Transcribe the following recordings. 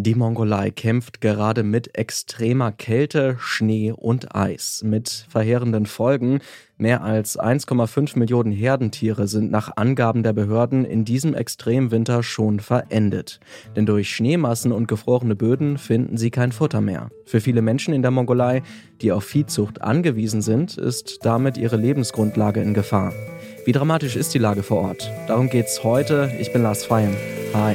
Die Mongolei kämpft gerade mit extremer Kälte, Schnee und Eis. Mit verheerenden Folgen. Mehr als 1,5 Millionen Herdentiere sind nach Angaben der Behörden in diesem Extremwinter schon verendet. Denn durch Schneemassen und gefrorene Böden finden sie kein Futter mehr. Für viele Menschen in der Mongolei, die auf Viehzucht angewiesen sind, ist damit ihre Lebensgrundlage in Gefahr. Wie dramatisch ist die Lage vor Ort? Darum geht's heute. Ich bin Lars Feyen. Hi.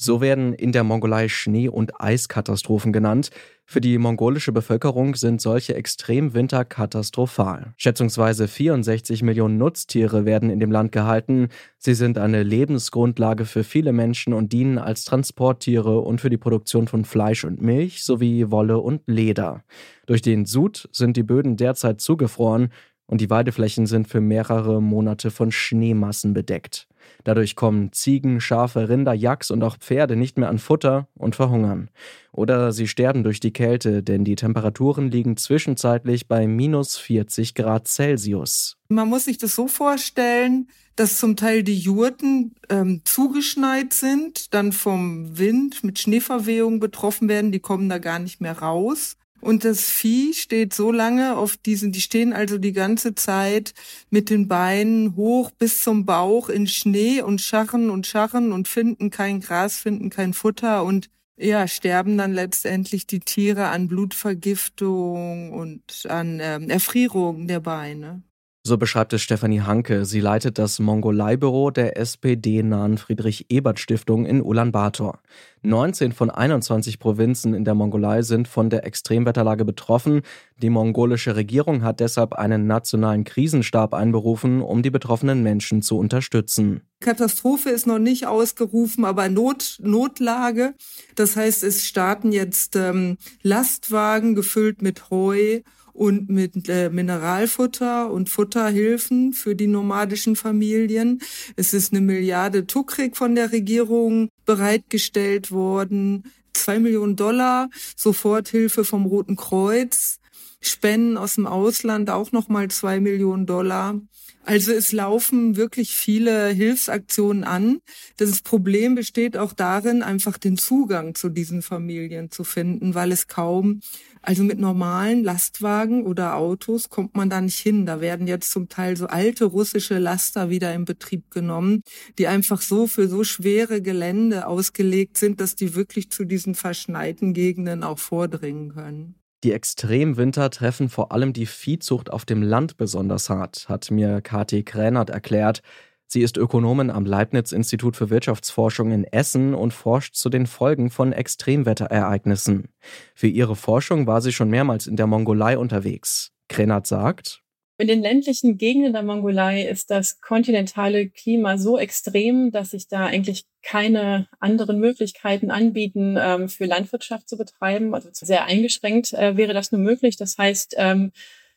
so werden in der Mongolei Schnee- und Eiskatastrophen genannt. Für die mongolische Bevölkerung sind solche Extremwinter katastrophal. Schätzungsweise 64 Millionen Nutztiere werden in dem Land gehalten. Sie sind eine Lebensgrundlage für viele Menschen und dienen als Transporttiere und für die Produktion von Fleisch und Milch sowie Wolle und Leder. Durch den Sud sind die Böden derzeit zugefroren und die Weideflächen sind für mehrere Monate von Schneemassen bedeckt. Dadurch kommen Ziegen, Schafe, Rinder, Yaks und auch Pferde nicht mehr an Futter und verhungern. Oder sie sterben durch die Kälte, denn die Temperaturen liegen zwischenzeitlich bei minus 40 Grad Celsius. Man muss sich das so vorstellen, dass zum Teil die Jurten ähm, zugeschneit sind, dann vom Wind mit Schneeverwehung betroffen werden, die kommen da gar nicht mehr raus. Und das Vieh steht so lange auf diesen, die stehen also die ganze Zeit mit den Beinen hoch bis zum Bauch in Schnee und scharren und scharren und finden kein Gras, finden kein Futter und ja, sterben dann letztendlich die Tiere an Blutvergiftung und an ähm, Erfrierung der Beine. So beschreibt es Stefanie Hanke. Sie leitet das Mongolei-Büro der SPD-nahen Friedrich-Ebert-Stiftung in Ulaanbaatar. 19 von 21 Provinzen in der Mongolei sind von der Extremwetterlage betroffen. Die mongolische Regierung hat deshalb einen nationalen Krisenstab einberufen, um die betroffenen Menschen zu unterstützen. Katastrophe ist noch nicht ausgerufen, aber Not, Notlage. Das heißt, es starten jetzt ähm, Lastwagen gefüllt mit Heu und mit äh, Mineralfutter und Futterhilfen für die nomadischen Familien. Es ist eine Milliarde Tukrik von der Regierung bereitgestellt worden. Zwei Millionen Dollar Soforthilfe vom Roten Kreuz. Spenden aus dem Ausland auch nochmal zwei Millionen Dollar. Also es laufen wirklich viele Hilfsaktionen an. Das Problem besteht auch darin, einfach den Zugang zu diesen Familien zu finden, weil es kaum, also mit normalen Lastwagen oder Autos kommt man da nicht hin. Da werden jetzt zum Teil so alte russische Laster wieder in Betrieb genommen, die einfach so für so schwere Gelände ausgelegt sind, dass die wirklich zu diesen verschneiten Gegenden auch vordringen können. Die Extremwinter treffen vor allem die Viehzucht auf dem Land besonders hart, hat mir Kathi Kränert erklärt. Sie ist Ökonomin am Leibniz-Institut für Wirtschaftsforschung in Essen und forscht zu den Folgen von Extremwetterereignissen. Für ihre Forschung war sie schon mehrmals in der Mongolei unterwegs. Kränert sagt, in den ländlichen Gegenden der Mongolei ist das kontinentale Klima so extrem, dass sich da eigentlich keine anderen Möglichkeiten anbieten, ähm, für Landwirtschaft zu betreiben. Also sehr eingeschränkt äh, wäre das nur möglich. Das heißt, ähm,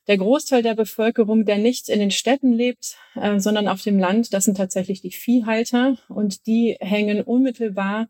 der Großteil der Bevölkerung, der nicht in den Städten lebt, äh, sondern auf dem Land, das sind tatsächlich die Viehhalter und die hängen unmittelbar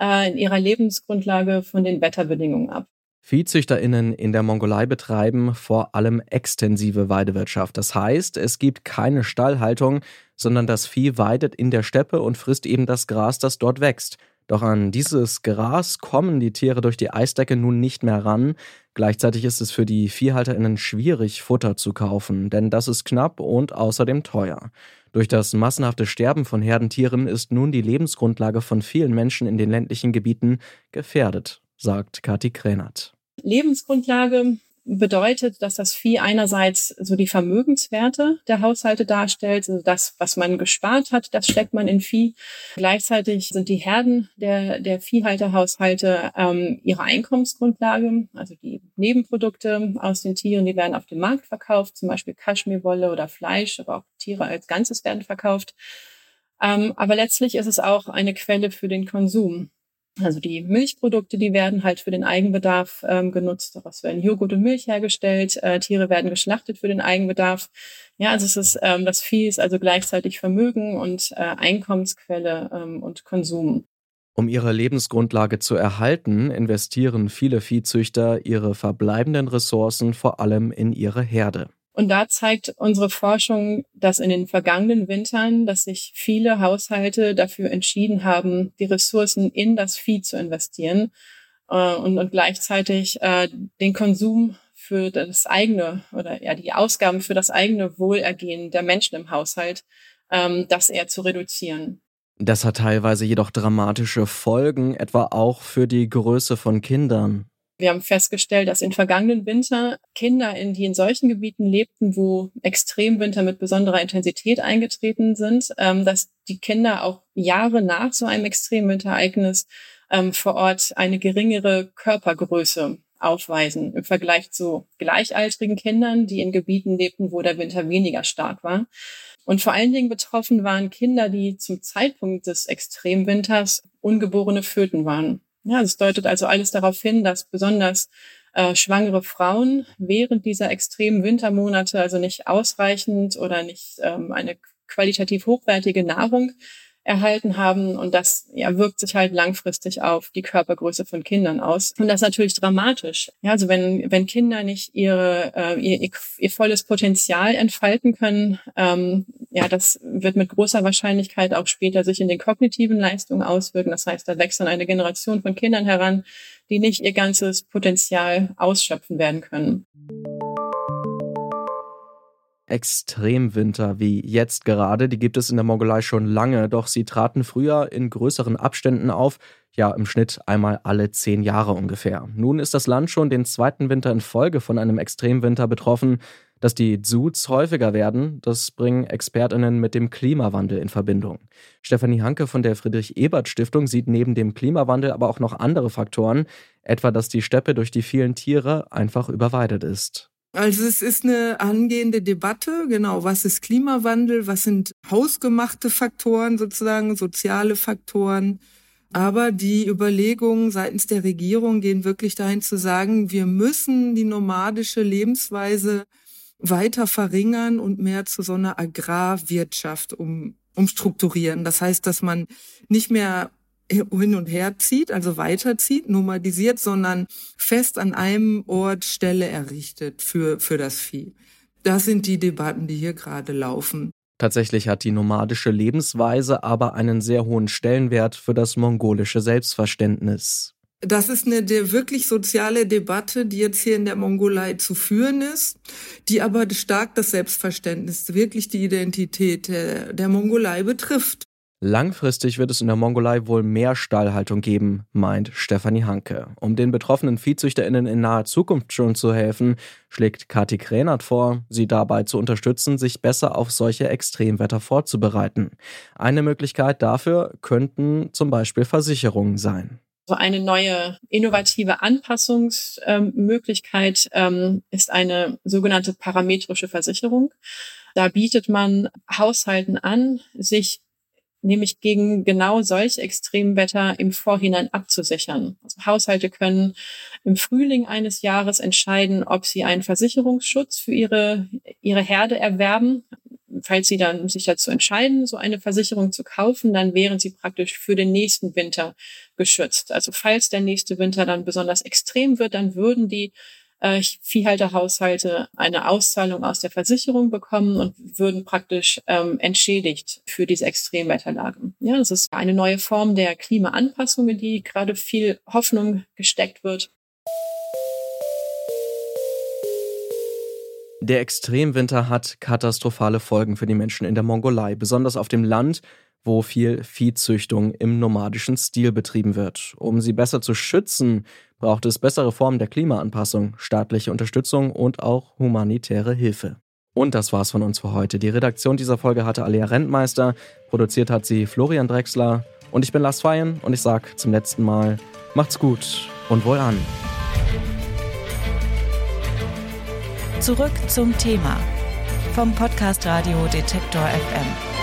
äh, in ihrer Lebensgrundlage von den Wetterbedingungen ab. ViehzüchterInnen in der Mongolei betreiben vor allem extensive Weidewirtschaft. Das heißt, es gibt keine Stallhaltung, sondern das Vieh weidet in der Steppe und frisst eben das Gras, das dort wächst. Doch an dieses Gras kommen die Tiere durch die Eisdecke nun nicht mehr ran. Gleichzeitig ist es für die ViehhalterInnen schwierig, Futter zu kaufen, denn das ist knapp und außerdem teuer. Durch das massenhafte Sterben von Herdentieren ist nun die Lebensgrundlage von vielen Menschen in den ländlichen Gebieten gefährdet, sagt Kathi Kränert. Lebensgrundlage bedeutet, dass das Vieh einerseits so die Vermögenswerte der Haushalte darstellt, also das, was man gespart hat, das steckt man in Vieh. Gleichzeitig sind die Herden der, der Viehhalterhaushalte ähm, ihre Einkommensgrundlage, also die Nebenprodukte aus den Tieren, die werden auf dem Markt verkauft, zum Beispiel Kaschmirwolle oder Fleisch, aber auch Tiere als Ganzes werden verkauft. Ähm, aber letztlich ist es auch eine Quelle für den Konsum. Also die Milchprodukte, die werden halt für den Eigenbedarf ähm, genutzt. Daraus werden Joghurt und Milch hergestellt. Äh, Tiere werden geschlachtet für den Eigenbedarf. Ja, also es ist ähm, das Vieh ist also gleichzeitig Vermögen und äh, Einkommensquelle ähm, und Konsum. Um ihre Lebensgrundlage zu erhalten, investieren viele Viehzüchter ihre verbleibenden Ressourcen vor allem in ihre Herde. Und da zeigt unsere Forschung, dass in den vergangenen Wintern, dass sich viele Haushalte dafür entschieden haben, die Ressourcen in das Vieh zu investieren äh, und, und gleichzeitig äh, den Konsum für das eigene oder ja die Ausgaben für das eigene Wohlergehen der Menschen im Haushalt, ähm, das eher zu reduzieren. Das hat teilweise jedoch dramatische Folgen, etwa auch für die Größe von Kindern. Wir haben festgestellt, dass in vergangenen Winter Kinder, in, die in solchen Gebieten lebten, wo Extremwinter mit besonderer Intensität eingetreten sind, ähm, dass die Kinder auch Jahre nach so einem Extremwinterereignis ähm, vor Ort eine geringere Körpergröße aufweisen im Vergleich zu gleichaltrigen Kindern, die in Gebieten lebten, wo der Winter weniger stark war. Und vor allen Dingen betroffen waren Kinder, die zum Zeitpunkt des Extremwinters ungeborene Föten waren. Ja, es deutet also alles darauf hin, dass besonders äh, schwangere Frauen während dieser extremen Wintermonate also nicht ausreichend oder nicht ähm, eine qualitativ hochwertige Nahrung erhalten haben. Und das ja, wirkt sich halt langfristig auf die Körpergröße von Kindern aus. Und das ist natürlich dramatisch. Ja, also wenn, wenn Kinder nicht ihre, äh, ihr, ihr volles Potenzial entfalten können, ähm, ja, das wird mit großer Wahrscheinlichkeit auch später sich in den kognitiven Leistungen auswirken. Das heißt, da wächst dann eine Generation von Kindern heran, die nicht ihr ganzes Potenzial ausschöpfen werden können. Extremwinter wie jetzt gerade, die gibt es in der Mongolei schon lange, doch sie traten früher in größeren Abständen auf, ja im Schnitt einmal alle zehn Jahre ungefähr. Nun ist das Land schon den zweiten Winter in Folge von einem Extremwinter betroffen. Dass die Zoots häufiger werden, das bringen ExpertInnen mit dem Klimawandel in Verbindung. Stefanie Hanke von der Friedrich-Ebert-Stiftung sieht neben dem Klimawandel aber auch noch andere Faktoren, etwa dass die Steppe durch die vielen Tiere einfach überweidet ist. Also es ist eine angehende Debatte, genau, was ist Klimawandel, was sind hausgemachte Faktoren sozusagen, soziale Faktoren. Aber die Überlegungen seitens der Regierung gehen wirklich dahin zu sagen, wir müssen die nomadische Lebensweise weiter verringern und mehr zu so einer Agrarwirtschaft um, umstrukturieren. Das heißt, dass man nicht mehr hin und her zieht, also weiterzieht, nomadisiert, sondern fest an einem Ort Stelle errichtet für, für das Vieh. Das sind die Debatten, die hier gerade laufen. Tatsächlich hat die nomadische Lebensweise aber einen sehr hohen Stellenwert für das mongolische Selbstverständnis. Das ist eine der wirklich soziale Debatte, die jetzt hier in der Mongolei zu führen ist, die aber stark das Selbstverständnis, wirklich die Identität der, der Mongolei betrifft. Langfristig wird es in der Mongolei wohl mehr Stallhaltung geben, meint Stefanie Hanke. Um den betroffenen ViehzüchterInnen in naher Zukunft schon zu helfen, schlägt Kati Kränert vor, sie dabei zu unterstützen, sich besser auf solche Extremwetter vorzubereiten. Eine Möglichkeit dafür könnten zum Beispiel Versicherungen sein. So eine neue innovative Anpassungsmöglichkeit ähm, ist eine sogenannte parametrische Versicherung. Da bietet man Haushalten an, sich nämlich gegen genau solch Extremwetter im Vorhinein abzusichern. Also Haushalte können im Frühling eines Jahres entscheiden, ob sie einen Versicherungsschutz für ihre, ihre Herde erwerben. Falls sie dann sich dazu entscheiden, so eine Versicherung zu kaufen, dann wären sie praktisch für den nächsten Winter geschützt. Also falls der nächste Winter dann besonders extrem wird, dann würden die äh, Viehhalterhaushalte eine Auszahlung aus der Versicherung bekommen und würden praktisch ähm, entschädigt für diese Extremwetterlagen. Ja, das ist eine neue Form der Klimaanpassung, in die gerade viel Hoffnung gesteckt wird. Der Extremwinter hat katastrophale Folgen für die Menschen in der Mongolei, besonders auf dem Land, wo viel Viehzüchtung im nomadischen Stil betrieben wird. Um sie besser zu schützen, braucht es bessere Formen der Klimaanpassung, staatliche Unterstützung und auch humanitäre Hilfe. Und das war's von uns für heute. Die Redaktion dieser Folge hatte Alia Rentmeister, produziert hat sie Florian Drexler und ich bin Lars Feyen und ich sag zum letzten Mal, macht's gut und wohl an. Zurück zum Thema vom Podcast Radio Detektor FM.